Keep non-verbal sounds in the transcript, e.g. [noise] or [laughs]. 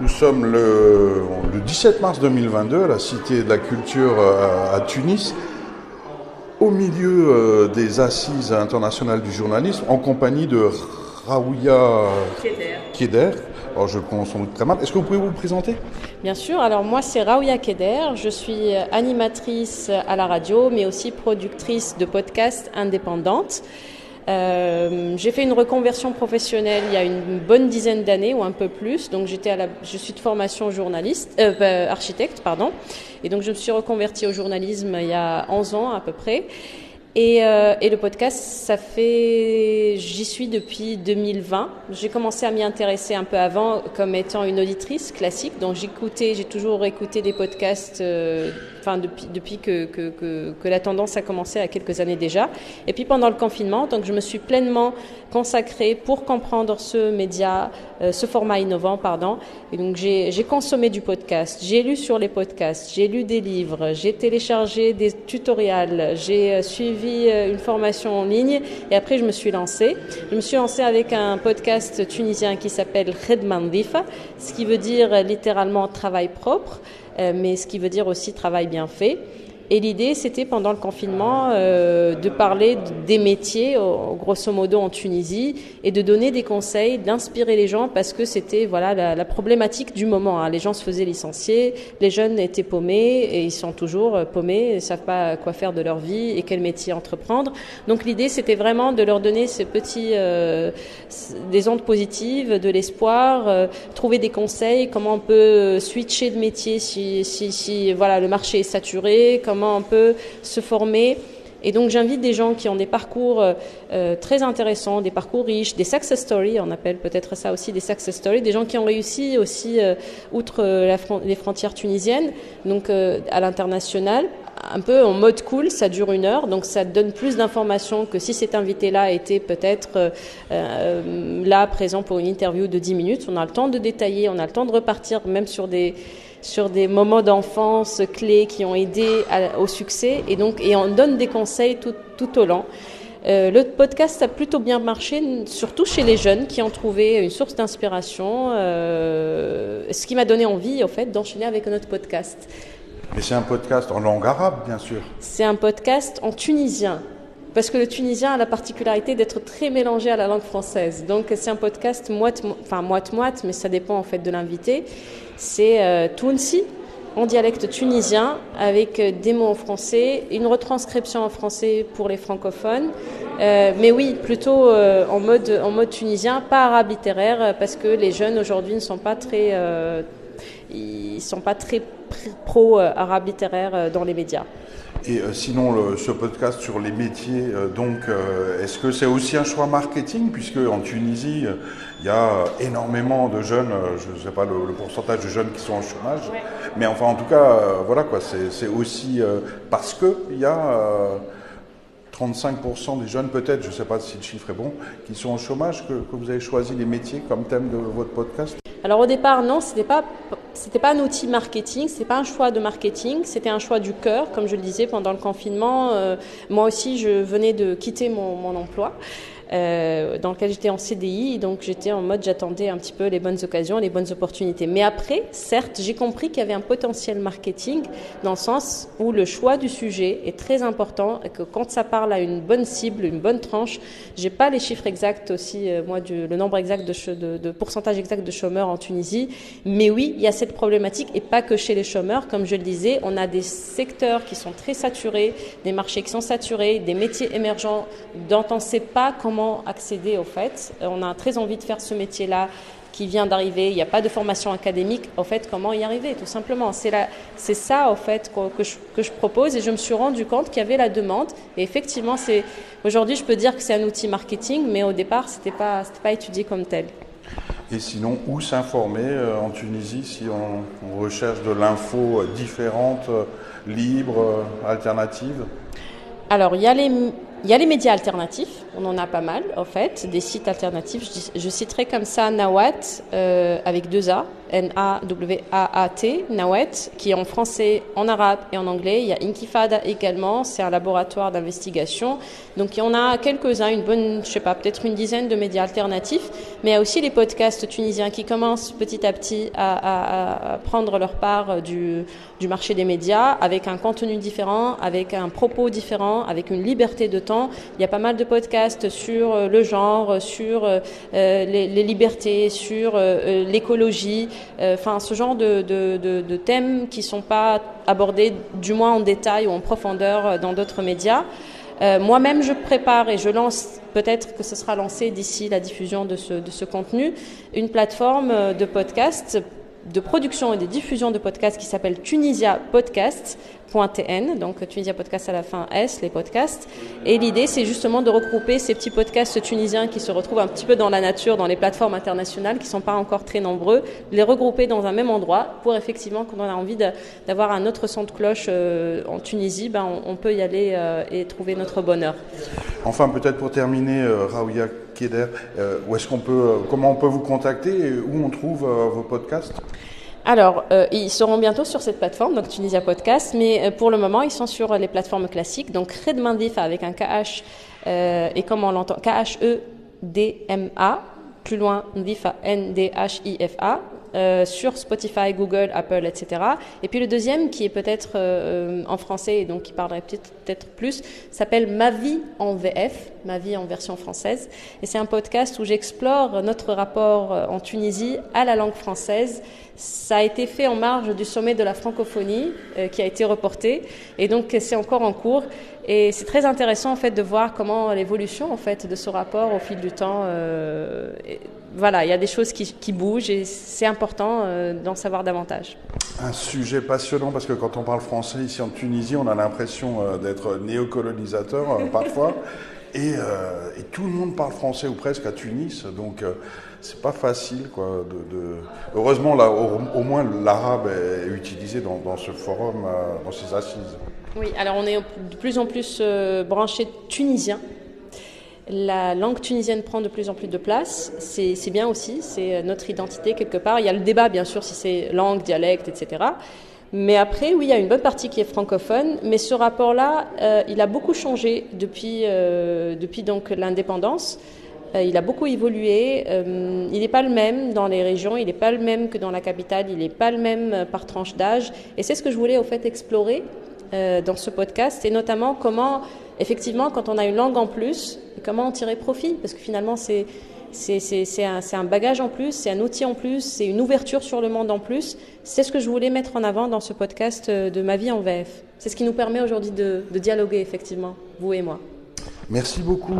Nous sommes le, le 17 mars 2022 à la Cité de la Culture à, à Tunis, au milieu euh, des assises internationales du journalisme, en compagnie de Raouia Keder. Alors je le prononce sans doute très mal. Est-ce que vous pouvez vous présenter? Bien sûr. Alors moi c'est Raouia Keder. Je suis animatrice à la radio, mais aussi productrice de podcasts indépendantes. Euh, j'ai fait une reconversion professionnelle il y a une bonne dizaine d'années ou un peu plus. Donc j'étais à la, je suis de formation journaliste, euh, bah, architecte, pardon. Et donc je me suis reconvertie au journalisme il y a 11 ans à peu près. Et, euh, et, le podcast, ça fait, j'y suis depuis 2020. J'ai commencé à m'y intéresser un peu avant comme étant une auditrice classique. Donc j'écoutais, j'ai toujours écouté des podcasts, euh, depuis, que, la tendance a commencé à quelques années déjà. Et puis pendant le confinement, donc je me suis pleinement consacrée pour comprendre ce média, euh, ce format innovant, pardon. Et donc j'ai consommé du podcast, j'ai lu sur les podcasts, j'ai lu des livres, j'ai téléchargé des tutoriels, j'ai suivi euh, une formation en ligne et après je me suis lancée. Je me suis lancée avec un podcast tunisien qui s'appelle Redman Difa, ce qui veut dire littéralement travail propre, euh, mais ce qui veut dire aussi travail bien fait. Et l'idée, c'était pendant le confinement euh, de parler des métiers, grosso modo en Tunisie, et de donner des conseils, d'inspirer les gens, parce que c'était voilà la, la, problématique du moment. Hein. Les gens se faisaient licencier, les jeunes étaient paumés, et ils sont toujours euh, paumés, ils savent pas quoi faire de leur vie et quel métier entreprendre. Donc l'idée, c'était vraiment de leur donner ces petits, euh, des ondes positives, de l'espoir, euh, trouver des conseils, comment on peut switcher de métier si, si, si voilà le marché est saturé, on peut se former. Et donc j'invite des gens qui ont des parcours euh, très intéressants, des parcours riches, des success stories, on appelle peut-être ça aussi des success stories, des gens qui ont réussi aussi euh, outre les frontières tunisiennes, donc euh, à l'international, un peu en mode cool, ça dure une heure, donc ça donne plus d'informations que si cet invité-là était peut-être euh, là présent pour une interview de 10 minutes. On a le temps de détailler, on a le temps de repartir même sur des sur des moments d'enfance clés qui ont aidé au succès et donc et on donne des conseils tout, tout au long. Euh, le podcast a plutôt bien marché, surtout chez les jeunes qui ont trouvé une source d'inspiration, euh, ce qui m'a donné envie, en fait, d'enchaîner avec notre podcast. Mais c'est un podcast en langue arabe, bien sûr. C'est un podcast en tunisien. Parce que le tunisien a la particularité d'être très mélangé à la langue française. Donc c'est un podcast moite, enfin moite-moite, mais ça dépend en fait de l'invité. C'est euh, Tounsi, en dialecte tunisien, avec des mots en français, une retranscription en français pour les francophones. Euh, mais oui, plutôt euh, en, mode, en mode tunisien, pas arabe littéraire, parce que les jeunes aujourd'hui ne sont pas très, euh, ils sont pas très pro-arabe littéraire dans les médias. Et euh, sinon, le, ce podcast sur les métiers, euh, donc, euh, est-ce que c'est aussi un choix marketing? Puisque en Tunisie, il y a énormément de jeunes, je ne sais pas le, le, pourcentage de jeunes qui sont en chômage, ouais. mais enfin, en tout cas, voilà quoi, c'est aussi parce qu'il y a 35% des jeunes, peut-être, je ne sais pas si le chiffre est bon, qui sont au chômage, que, que vous avez choisi les métiers comme thème de votre podcast? Alors au départ, non, c'était pas c'était pas un outil marketing, c'était pas un choix de marketing, c'était un choix du cœur, comme je le disais pendant le confinement. Euh, moi aussi, je venais de quitter mon emploi. Euh, dans lequel j'étais en CDI, donc j'étais en mode j'attendais un petit peu les bonnes occasions, les bonnes opportunités. Mais après, certes, j'ai compris qu'il y avait un potentiel marketing dans le sens où le choix du sujet est très important et que quand ça parle à une bonne cible, une bonne tranche, j'ai pas les chiffres exacts aussi, euh, moi, du, le nombre exact de, de, de pourcentage exact de chômeurs en Tunisie, mais oui, il y a cette problématique et pas que chez les chômeurs, comme je le disais, on a des secteurs qui sont très saturés, des marchés qui sont saturés, des métiers émergents dont on ne sait pas comment accéder au fait. On a très envie de faire ce métier-là qui vient d'arriver, il n'y a pas de formation académique, au fait, comment y arriver, tout simplement? C'est ça, au fait, que je, que je, propose et je me suis rendu compte qu'il y avait la demande. Et effectivement, c'est aujourd'hui, je peux dire que c'est un outil marketing, mais au départ, ce n'était pas, pas étudié comme tel. Et sinon, où s'informer euh, en Tunisie si on, on recherche de l'info différente, libre, alternative? Alors, y il y a les médias alternatifs, on en a pas mal en fait, des sites alternatifs. Je, citerai comme ça Nawat euh, avec deux A, N-A-W-A-A-T, Nawet, qui est en français, en arabe et en anglais. Il y a Inkifada également, c'est un laboratoire d'investigation. Donc il y en a quelques-uns, une bonne, je sais pas, peut-être une dizaine de médias alternatifs. Mais il y a aussi les podcasts tunisiens qui commencent petit à petit à, prendre leur part du, du marché des médias avec un contenu différent, avec un propos différent, avec une liberté de temps. Il y a pas mal de podcasts sur euh, le genre, sur euh, les, libertés, sur euh, l'écologie, enfin ce genre de, thèmes qui sont pas abordés du moins en détail ou en profondeur dans d'autres médias. Euh, Moi-même, je prépare et je lance, peut-être que ce sera lancé d'ici la diffusion de ce, de ce contenu, une plateforme de podcast de production et de diffusion de podcasts qui s'appelle Tunisia Podcast .tn, donc Tunisia Podcast à la fin S, les podcasts. Et l'idée, c'est justement de regrouper ces petits podcasts tunisiens qui se retrouvent un petit peu dans la nature, dans les plateformes internationales, qui ne sont pas encore très nombreux, les regrouper dans un même endroit pour effectivement, quand on a envie d'avoir un autre son de cloche euh, en Tunisie, ben, on, on, peut y aller euh, et trouver notre bonheur. Enfin, peut-être pour terminer, euh, Raouia Keder, euh, où est-ce qu'on peut, euh, comment on peut vous contacter et où on trouve vos podcasts? Alors, euh, ils seront bientôt sur cette plateforme, donc Tunisia Podcast, mais euh, pour le moment, ils sont sur les plateformes classiques, donc Redmandifa avec un KH, euh, et comme on l'entend, K-H-E-D-M-A, plus loin, Ndifa, N-D-H-I-F-A, euh, sur Spotify, Google, Apple, etc. Et puis le deuxième, qui est peut-être euh, en français et donc qui parlerait peut-être peut plus, s'appelle Ma vie en VF, Ma vie en version française. Et c'est un podcast où j'explore notre rapport euh, en Tunisie à la langue française. Ça a été fait en marge du sommet de la francophonie euh, qui a été reporté et donc c'est encore en cours. Et c'est très intéressant en fait de voir comment l'évolution en fait de ce rapport au fil du temps. Euh, et, voilà, il y a des choses qui, qui bougent et c'est important euh, d'en savoir davantage. Un sujet passionnant parce que quand on parle français ici en Tunisie, on a l'impression euh, d'être néocolonisateur parfois. [laughs] Et, et, tout le monde parle français ou presque à Tunis, donc c'est pas facile quoi. De, de... Heureusement, là, au, au moins l'arabe est utilisé dans, dans ce forum, dans ces assises. Oui, alors on est de plus en plus euh, branché tunisien. La langue tunisienne prend de plus en plus de place. C'est bien aussi, c'est notre identité quelque part. Il y a le débat, bien sûr, si c'est langue, dialecte, etc. Mais après, oui, il y a une bonne partie qui est francophone, mais ce rapport-là, euh, il a beaucoup changé depuis, euh, depuis donc l'indépendance. Euh, il a beaucoup évolué. Euh, il n'est pas le même dans les régions, il n'est pas le même que dans la capitale, il n'est pas le même par tranche d'âge. Et c'est ce que je voulais au fait explorer dans ce podcast, et notamment comment, effectivement, quand on a une langue en plus, comment en tirer profit, parce que finalement, c'est c'est un, un, bagage en plus, c'est un outil en plus, c'est une ouverture sur le monde en plus. C'est ce que je voulais mettre en avant dans ce podcast de ma vie en VF. C'est ce qui nous permet aujourd'hui de dialoguer, effectivement, vous et moi. Merci beaucoup.